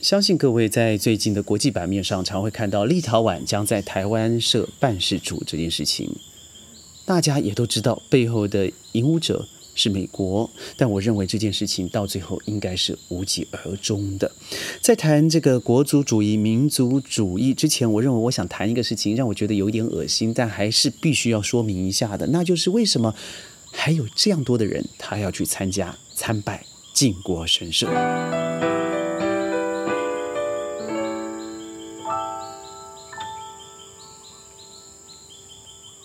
相信各位在最近的国际版面上，常会看到立陶宛将在台湾设办事处这件事情。大家也都知道，背后的引武者是美国，但我认为这件事情到最后应该是无疾而终的。在谈这个国族主义、民族主义之前，我认为我想谈一个事情，让我觉得有点恶心，但还是必须要说明一下的，那就是为什么还有这样多的人他要去参加参拜靖国神社。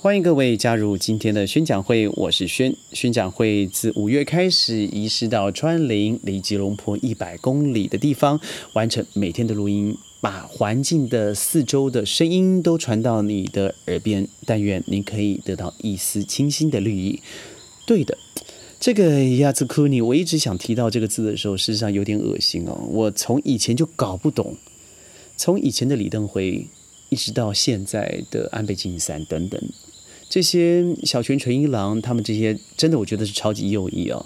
欢迎各位加入今天的宣讲会，我是宣。宣讲会自五月开始移师到川林，离吉隆坡一百公里的地方，完成每天的录音，把环境的四周的声音都传到你的耳边。但愿您可以得到一丝清新的绿意。对的，这个亚兹库尼，我一直想提到这个字的时候，事实上有点恶心哦。我从以前就搞不懂，从以前的李登辉，一直到现在的安倍晋三等等。这些小泉纯一郎，他们这些真的，我觉得是超级右翼啊。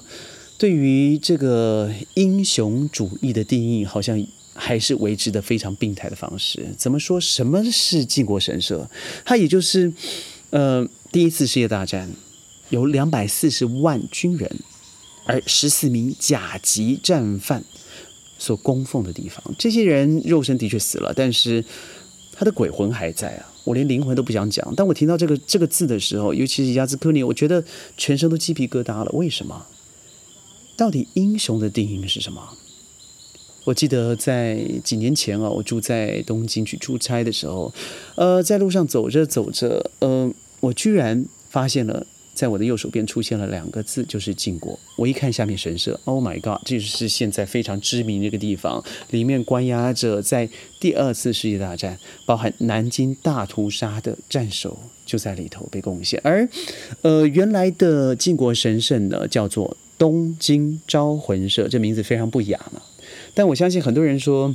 对于这个英雄主义的定义，好像还是维持的非常病态的方式。怎么说？什么是靖国神社？它也就是，呃，第一次世界大战有两百四十万军人，而十四名甲级战犯所供奉的地方。这些人肉身的确死了，但是他的鬼魂还在啊。我连灵魂都不想讲，当我听到这个这个字的时候，尤其是亚兹科尼，我觉得全身都鸡皮疙瘩了。为什么？到底英雄的定义是什么？我记得在几年前啊，我住在东京去出差的时候，呃，在路上走着走着，呃，我居然发现了。在我的右手边出现了两个字，就是晋国。我一看下面神社，Oh my God，这就是现在非常知名的一个地方，里面关押着在第二次世界大战，包含南京大屠杀的战首就在里头被贡献。而，呃，原来的晋国神社呢，叫做东京招魂社，这名字非常不雅嘛。但我相信很多人说。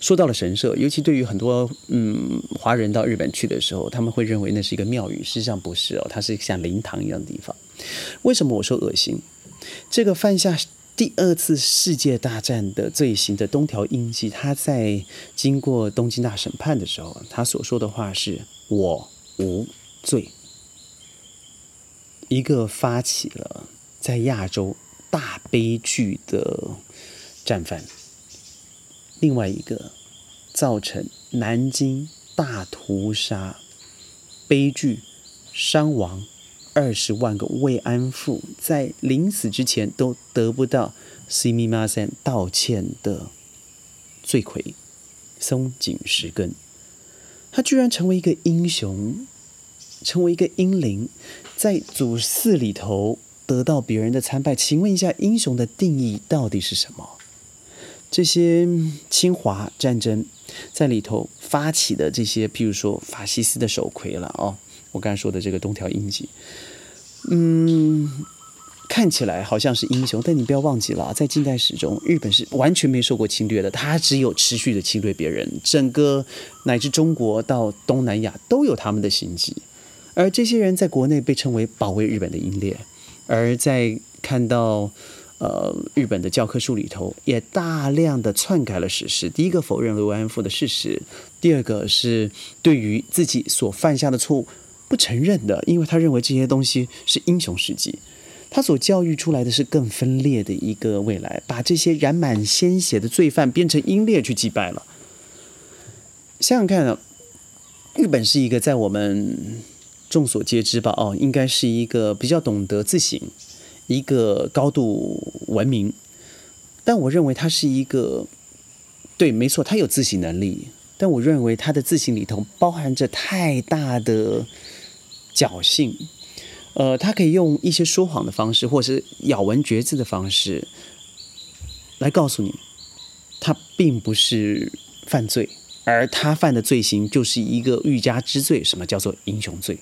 说到了神社，尤其对于很多嗯华人到日本去的时候，他们会认为那是一个庙宇，事实上不是哦，它是像灵堂一样的地方。为什么我说恶心？这个犯下第二次世界大战的罪行的东条英机，他在经过东京大审判的时候，他所说的话是“我无罪”。一个发起了在亚洲大悲剧的战犯。另外一个造成南京大屠杀悲剧伤亡二十万个慰安妇，在临死之前都得不到 s i m i m a s e n 道歉的罪魁松井石根，他居然成为一个英雄，成为一个英灵，在祖寺里头得到别人的参拜。请问一下，英雄的定义到底是什么？这些侵华战争在里头发起的这些，譬如说法西斯的首魁了哦，我刚才说的这个东条英机，嗯，看起来好像是英雄，但你不要忘记了，在近代史中，日本是完全没受过侵略的，他只有持续的侵略别人，整个乃至中国到东南亚都有他们的心迹，而这些人在国内被称为保卫日本的英烈，而在看到。呃，日本的教科书里头也大量的篡改了史实。第一个否认了慰安妇的事实，第二个是对于自己所犯下的错误不承认的，因为他认为这些东西是英雄事迹。他所教育出来的是更分裂的一个未来，把这些染满鲜血的罪犯变成英烈去祭拜了。想想看啊，日本是一个在我们众所皆知吧？哦，应该是一个比较懂得自省。一个高度文明，但我认为他是一个，对，没错，他有自省能力，但我认为他的自省里头包含着太大的侥幸，呃，他可以用一些说谎的方式，或者是咬文嚼字的方式，来告诉你，他并不是犯罪，而他犯的罪行就是一个欲加之罪，什么叫做英雄罪？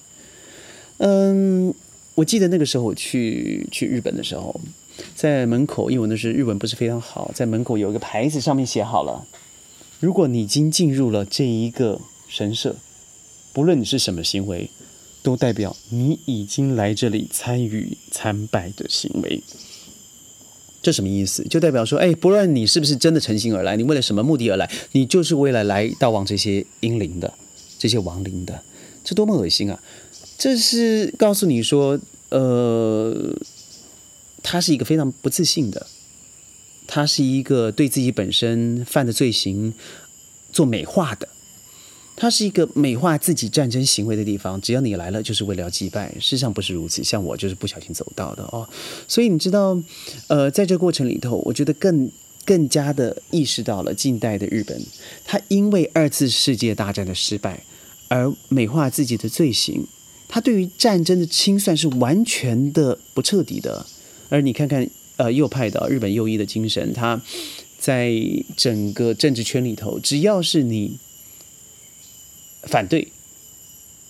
嗯。我记得那个时候我去去日本的时候，在门口，因为我那时日文不是非常好，在门口有一个牌子，上面写好了：如果你已经进入了这一个神社，不论你是什么行为，都代表你已经来这里参与参拜的行为。这什么意思？就代表说，哎，不论你是不是真的诚心而来，你为了什么目的而来，你就是为了来悼亡这些英灵的、这些亡灵的，这多么恶心啊！这是告诉你说，呃，他是一个非常不自信的，他是一个对自己本身犯的罪行做美化的。他是一个美化自己战争行为的地方，只要你来了，就是为了要祭拜。事实上不是如此，像我就是不小心走到的哦。所以你知道，呃，在这过程里头，我觉得更更加的意识到了近代的日本，他因为二次世界大战的失败而美化自己的罪行，他对于战争的清算是完全的不彻底的。而你看看，呃，右派的日本右翼的精神，他在整个政治圈里头，只要是你。反对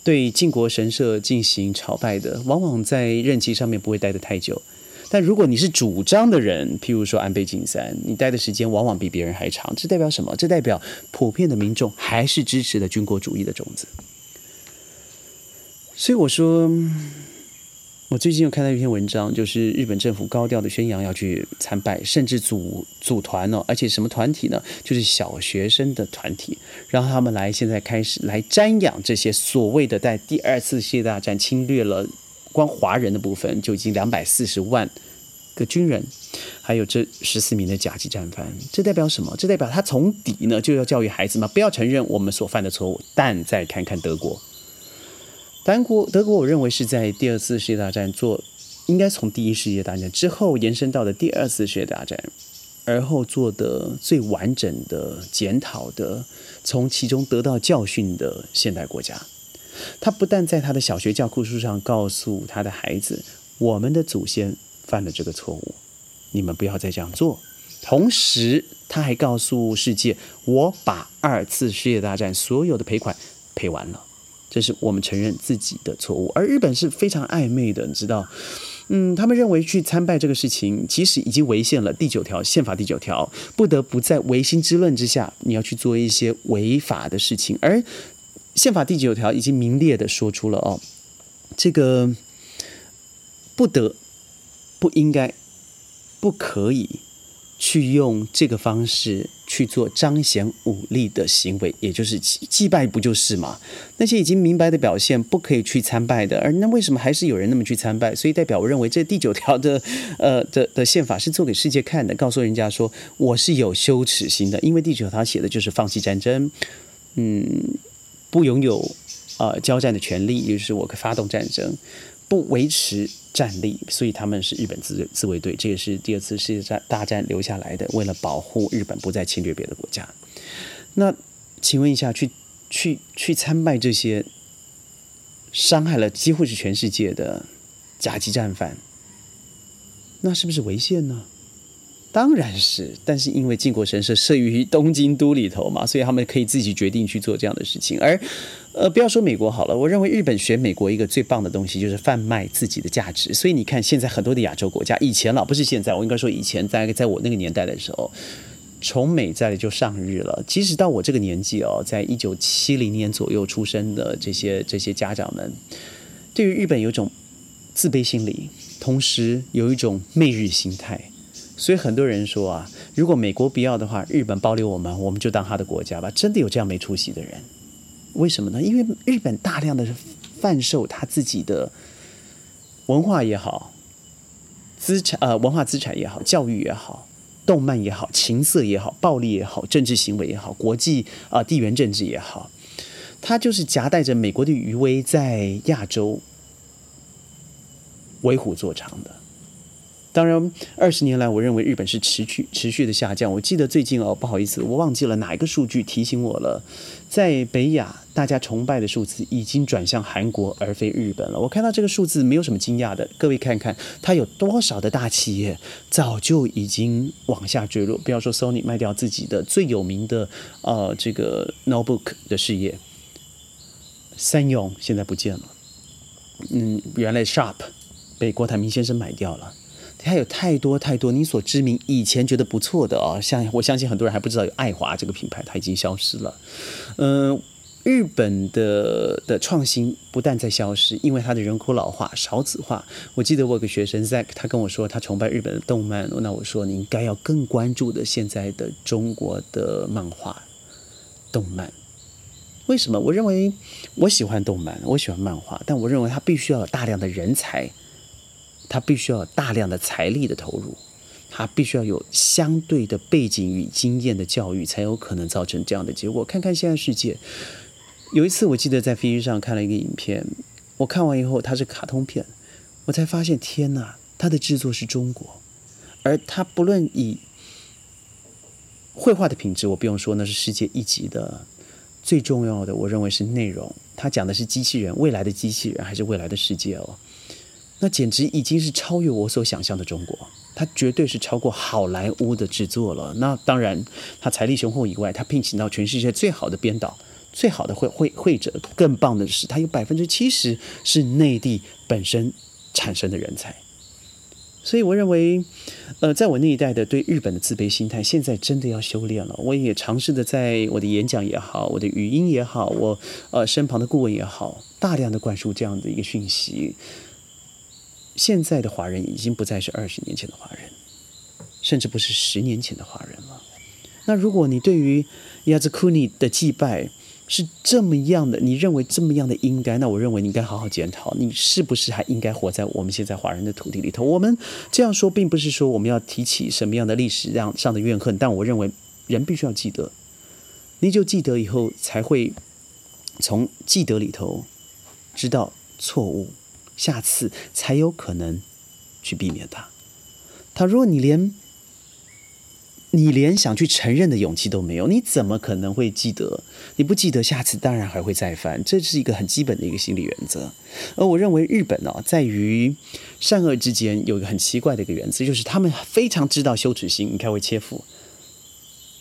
对靖国神社进行朝拜的，往往在任期上面不会待得太久。但如果你是主张的人，譬如说安倍晋三，你待的时间往往比别人还长。这代表什么？这代表普遍的民众还是支持的军国主义的种子。所以我说。我最近又看到一篇文章，就是日本政府高调的宣扬要去参拜，甚至组组团哦，而且什么团体呢？就是小学生的团体，让他们来现在开始来瞻仰这些所谓的在第二次世界大战侵略了光华人的部分就已经两百四十万个军人，还有这十四名的甲级战犯，这代表什么？这代表他从底呢就要教育孩子嘛，不要承认我们所犯的错误，但再看看德国。德国，德国，我认为是在第二次世界大战做，应该从第一世界大战之后延伸到的第二次世界大战，而后做的最完整的检讨的，从其中得到教训的现代国家。他不但在他的小学教科书上告诉他的孩子，我们的祖先犯了这个错误，你们不要再这样做。同时，他还告诉世界，我把二次世界大战所有的赔款赔完了。这是我们承认自己的错误，而日本是非常暧昧的，你知道，嗯，他们认为去参拜这个事情，即使已经违宪了第九条宪法第九条，不得不在唯心之论之下，你要去做一些违法的事情，而宪法第九条已经明列的说出了哦，这个不得、不应该、不可以。去用这个方式去做彰显武力的行为，也就是祭祭拜，不就是吗？那些已经明白的表现，不可以去参拜的，而那为什么还是有人那么去参拜？所以代表我认为这第九条的，呃的的宪法是做给世界看的，告诉人家说我是有羞耻心的，因为第九条写的就是放弃战争，嗯，不拥有呃交战的权利，也就是我可发动战争，不维持。战力，所以他们是日本自自卫队，这也是第二次世界战大战留下来的，为了保护日本不再侵略别的国家。那请问一下，去去去参拜这些伤害了几乎是全世界的甲级战犯，那是不是违宪呢？当然是，但是因为靖国神社设于东京都里头嘛，所以他们可以自己决定去做这样的事情。而，呃，不要说美国好了，我认为日本学美国一个最棒的东西就是贩卖自己的价值。所以你看，现在很多的亚洲国家，以前了不是现在，我应该说以前，在在我那个年代的时候，从美在就上日了。即使到我这个年纪哦，在一九七零年左右出生的这些这些家长们，对于日本有种自卑心理，同时有一种媚日心态。所以很多人说啊，如果美国不要的话，日本保留我们，我们就当他的国家吧。真的有这样没出息的人？为什么呢？因为日本大量的贩售他自己的文化也好，资产呃文化资产也好，教育也好，动漫也好，情色也好，暴力也好，政治行为也好，国际啊地缘政治也好，他就是夹带着美国的余威在亚洲为虎作伥的。当然，二十年来，我认为日本是持续持续的下降。我记得最近哦，不好意思，我忘记了哪一个数据提醒我了，在北亚，大家崇拜的数字已经转向韩国而非日本了。我看到这个数字没有什么惊讶的，各位看看，它有多少的大企业早就已经往下坠落。不要说 Sony 卖掉自己的最有名的呃这个 notebook 的事业，三勇现在不见了，嗯，原来 Sharp 被郭台铭先生买掉了。它有太多太多你所知名以前觉得不错的啊，像我相信很多人还不知道有爱华这个品牌，它已经消失了。嗯，日本的的创新不但在消失，因为它的人口老化、少子化。我记得我有个学生 Zack，他跟我说他崇拜日本的动漫，那我说你应该要更关注的现在的中国的漫画、动漫。为什么？我认为我喜欢动漫，我喜欢漫画，但我认为它必须要有大量的人才，他必须要有大量的财力的投入，他必须要有相对的背景与经验的教育，才有可能造成这样的结果。看看现在世界。有一次，我记得在飞机上看了一个影片，我看完以后，它是卡通片，我才发现，天哪，它的制作是中国，而它不论以绘画的品质，我不用说，那是世界一级的。最重要的，我认为是内容。它讲的是机器人，未来的机器人还是未来的世界哦？那简直已经是超越我所想象的中国，它绝对是超过好莱坞的制作了。那当然，它财力雄厚以外，它聘请到全世界最好的编导。最好的会会会者，更棒的是，他有百分之七十是内地本身产生的人才，所以我认为，呃，在我那一代的对日本的自卑心态，现在真的要修炼了。我也尝试的在我的演讲也好，我的语音也好，我呃身旁的顾问也好，大量的灌输这样的一个讯息。现在的华人已经不再是二十年前的华人，甚至不是十年前的华人了。那如果你对于亚兹库尼的祭拜，是这么样的，你认为这么样的应该？那我认为你应该好好检讨，你是不是还应该活在我们现在华人的土地里头？我们这样说，并不是说我们要提起什么样的历史上上的怨恨，但我认为人必须要记得，你就记得以后才会从记得里头知道错误，下次才有可能去避免它。他如果你连你连想去承认的勇气都没有，你怎么可能会记得？你不记得，下次当然还会再犯，这是一个很基本的一个心理原则。而我认为日本呢，在于善恶之间有一个很奇怪的一个原则，就是他们非常知道羞耻心你看会切腹，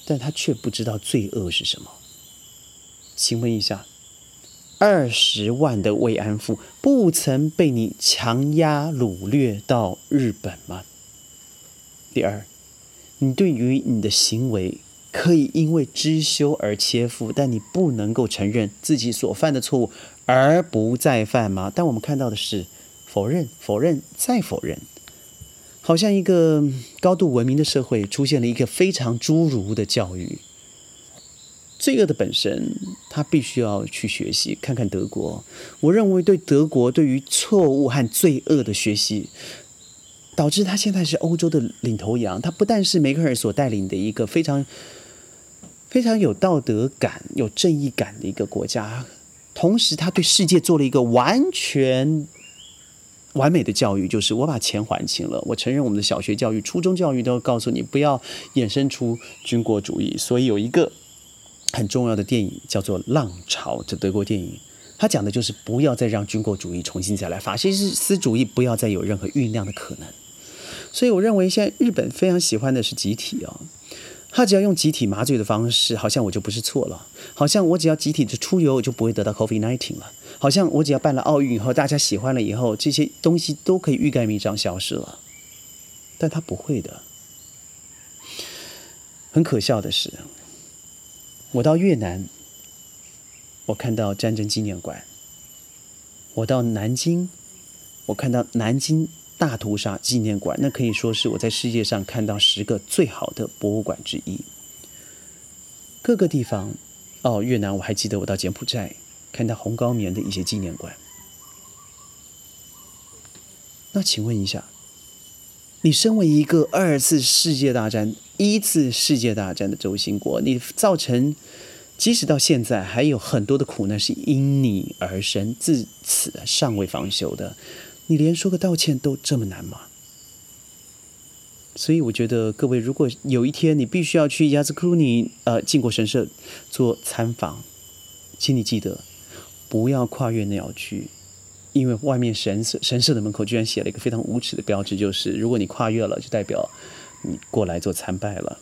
但他却不知道罪恶是什么。请问一下，二十万的慰安妇不曾被你强压掳掠到日本吗？第二。你对于你的行为可以因为知羞而切腹，但你不能够承认自己所犯的错误而不再犯吗？但我们看到的是否认、否认再否认，好像一个高度文明的社会出现了一个非常侏儒的教育。罪恶的本身，他必须要去学习。看看德国，我认为对德国对于错误和罪恶的学习。导致他现在是欧洲的领头羊。他不但是梅克尔所带领的一个非常非常有道德感、有正义感的一个国家，同时他对世界做了一个完全完美的教育，就是我把钱还清了。我承认我们的小学教育、初中教育都告诉你不要衍生出军国主义。所以有一个很重要的电影叫做《浪潮》，这德国电影。他讲的就是不要再让军国主义重新再来，法西斯主义不要再有任何酝酿的可能。所以我认为现在日本非常喜欢的是集体啊，他只要用集体麻醉的方式，好像我就不是错了，好像我只要集体的出游，我就不会得到 COVID-19 了，好像我只要办了奥运以后，大家喜欢了以后，这些东西都可以欲盖弥彰消失了，但他不会的。很可笑的是，我到越南，我看到战争纪念馆；我到南京，我看到南京。大屠杀纪念馆，那可以说是我在世界上看到十个最好的博物馆之一。各个地方，哦，越南我还记得我到柬埔寨看到红高棉的一些纪念馆。那请问一下，你身为一个二次世界大战、一次世界大战的轴心国，你造成即使到现在还有很多的苦难是因你而生，自此尚未方休的。你连说个道歉都这么难吗？所以我觉得各位，如果有一天你必须要去亚兹库尼呃靖国神社做参访，请你记得不要跨越鸟居，因为外面神社神社的门口居然写了一个非常无耻的标志，就是如果你跨越了，就代表你过来做参拜了。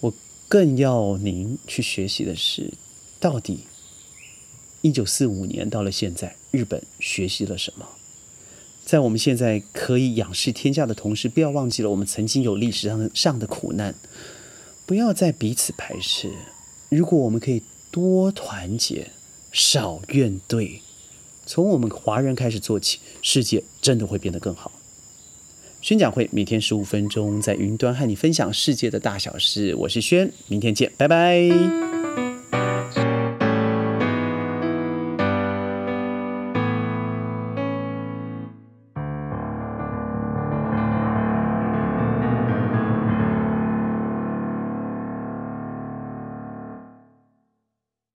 我更要您去学习的是，到底一九四五年到了现在，日本学习了什么？在我们现在可以仰视天下的同时，不要忘记了我们曾经有历史上上的苦难，不要再彼此排斥。如果我们可以多团结、少怨怼。从我们华人开始做起，世界真的会变得更好。宣讲会每天十五分钟，在云端和你分享世界的大小事。我是轩，明天见，拜拜。